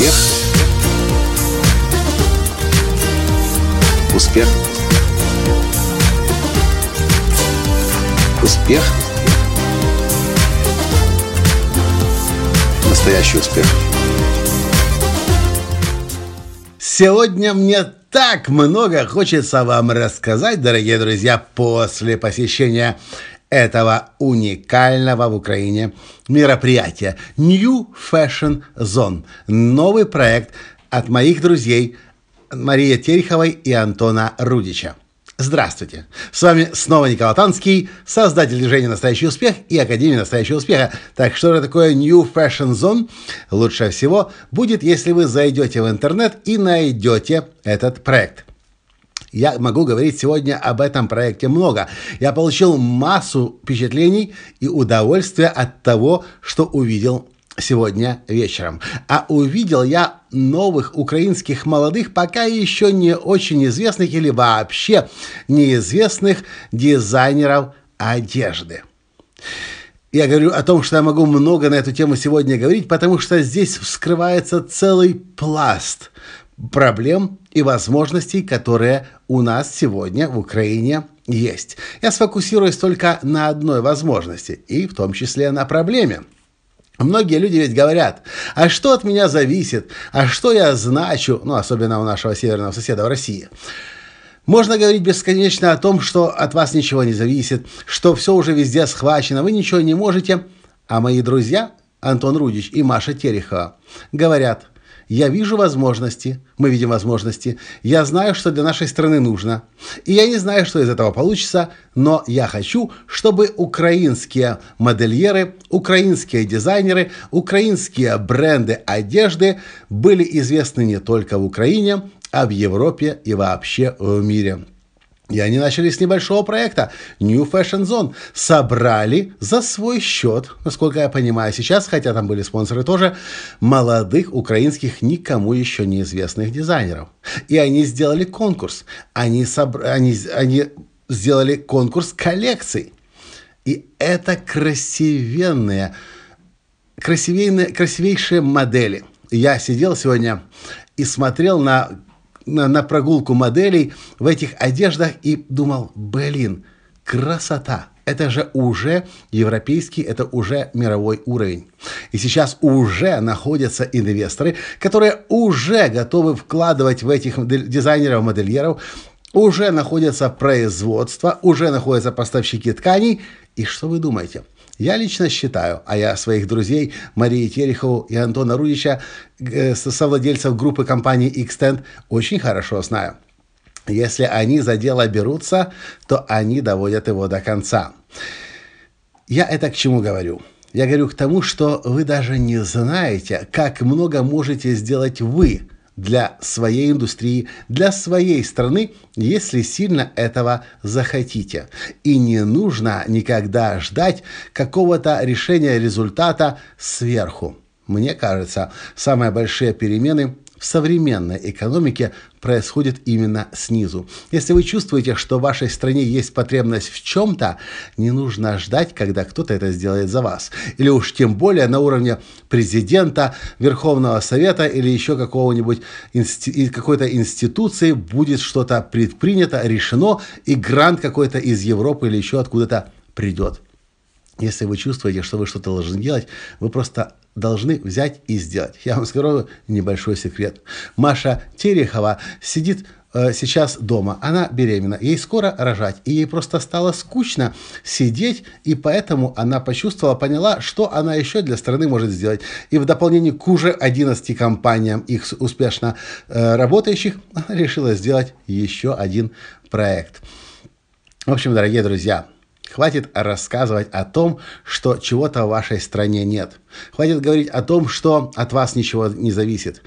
Успех. Успех. Успех. Настоящий успех. Сегодня мне так много хочется вам рассказать, дорогие друзья, после посещения этого уникального в Украине мероприятия New Fashion Zone. Новый проект от моих друзей Марии Тереховой и Антона Рудича. Здравствуйте! С вами снова Николай Танский, создатель движения «Настоящий успех» и Академии «Настоящего успеха». Так что же такое New Fashion Zone? Лучше всего будет, если вы зайдете в интернет и найдете этот проект. Я могу говорить сегодня об этом проекте много. Я получил массу впечатлений и удовольствия от того, что увидел сегодня вечером. А увидел я новых украинских молодых, пока еще не очень известных или вообще неизвестных дизайнеров одежды. Я говорю о том, что я могу много на эту тему сегодня говорить, потому что здесь вскрывается целый пласт проблем и возможностей, которые у нас сегодня в Украине есть. Я сфокусируюсь только на одной возможности, и в том числе на проблеме. Многие люди ведь говорят, а что от меня зависит, а что я значу, ну, особенно у нашего северного соседа в России. Можно говорить бесконечно о том, что от вас ничего не зависит, что все уже везде схвачено, вы ничего не можете. А мои друзья, Антон Рудич и Маша Терехова, говорят, я вижу возможности, мы видим возможности, я знаю, что для нашей страны нужно. И я не знаю, что из этого получится, но я хочу, чтобы украинские модельеры, украинские дизайнеры, украинские бренды одежды были известны не только в Украине, а в Европе и вообще в мире. И они начали с небольшого проекта New Fashion Zone. Собрали за свой счет, насколько я понимаю сейчас, хотя там были спонсоры тоже, молодых украинских никому еще неизвестных дизайнеров. И они сделали конкурс. Они, собр... они, они сделали конкурс коллекций. И это красивенные, красивейные, красивейшие модели. Я сидел сегодня и смотрел на на, на прогулку моделей в этих одеждах и думал, блин, красота. Это же уже европейский, это уже мировой уровень. И сейчас уже находятся инвесторы, которые уже готовы вкладывать в этих дизайнеров, модельеров, уже находятся производства, уже находятся поставщики тканей. И что вы думаете? Я лично считаю, а я своих друзей Марии Терехову и Антона Рудича, э, совладельцев группы компании Xtend, очень хорошо знаю. Если они за дело берутся, то они доводят его до конца. Я это к чему говорю? Я говорю к тому, что вы даже не знаете, как много можете сделать вы – для своей индустрии, для своей страны, если сильно этого захотите. И не нужно никогда ждать какого-то решения результата сверху. Мне кажется, самые большие перемены в современной экономике происходит именно снизу. Если вы чувствуете, что в вашей стране есть потребность в чем-то, не нужно ждать, когда кто-то это сделает за вас. Или уж тем более на уровне президента, Верховного Совета или еще какого-нибудь инсти- какой-то институции будет что-то предпринято, решено, и грант какой-то из Европы или еще откуда-то придет. Если вы чувствуете, что вы что-то должны делать, вы просто должны взять и сделать. Я вам скажу небольшой секрет. Маша Терехова сидит э, сейчас дома, она беременна, ей скоро рожать, и ей просто стало скучно сидеть, и поэтому она почувствовала, поняла, что она еще для страны может сделать. И в дополнение к уже 11 компаниям, их успешно э, работающих, она решила сделать еще один проект. В общем, дорогие друзья, Хватит рассказывать о том, что чего-то в вашей стране нет. Хватит говорить о том, что от вас ничего не зависит.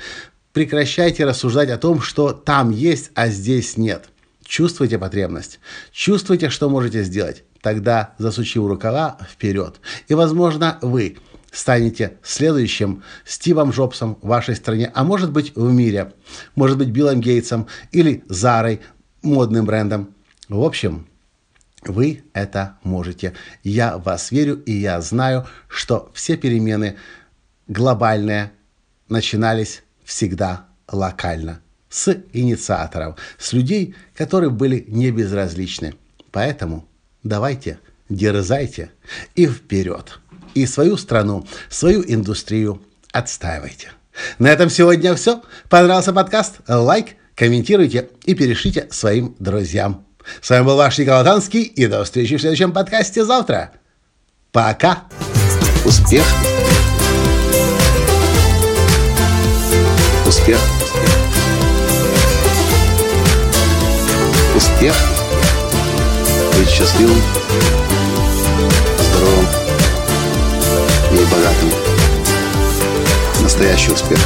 Прекращайте рассуждать о том, что там есть, а здесь нет. Чувствуйте потребность. Чувствуйте, что можете сделать. Тогда, засучив рукава, вперед. И, возможно, вы станете следующим Стивом Джобсом в вашей стране, а может быть в мире. Может быть Биллом Гейтсом или Зарой, модным брендом. В общем, вы это можете. Я вас верю, и я знаю, что все перемены глобальные начинались всегда локально, с инициаторов, с людей, которые были не безразличны. Поэтому давайте, дерзайте и вперед. И свою страну, свою индустрию отстаивайте. На этом сегодня все. Понравился подкаст? Лайк, комментируйте и перешлите своим друзьям. С вами был ваш Николай Танский, и до встречи в следующем подкасте завтра. Пока! Успех! Успех! Успех! Быть счастливым, здоровым и богатым. Настоящий успех!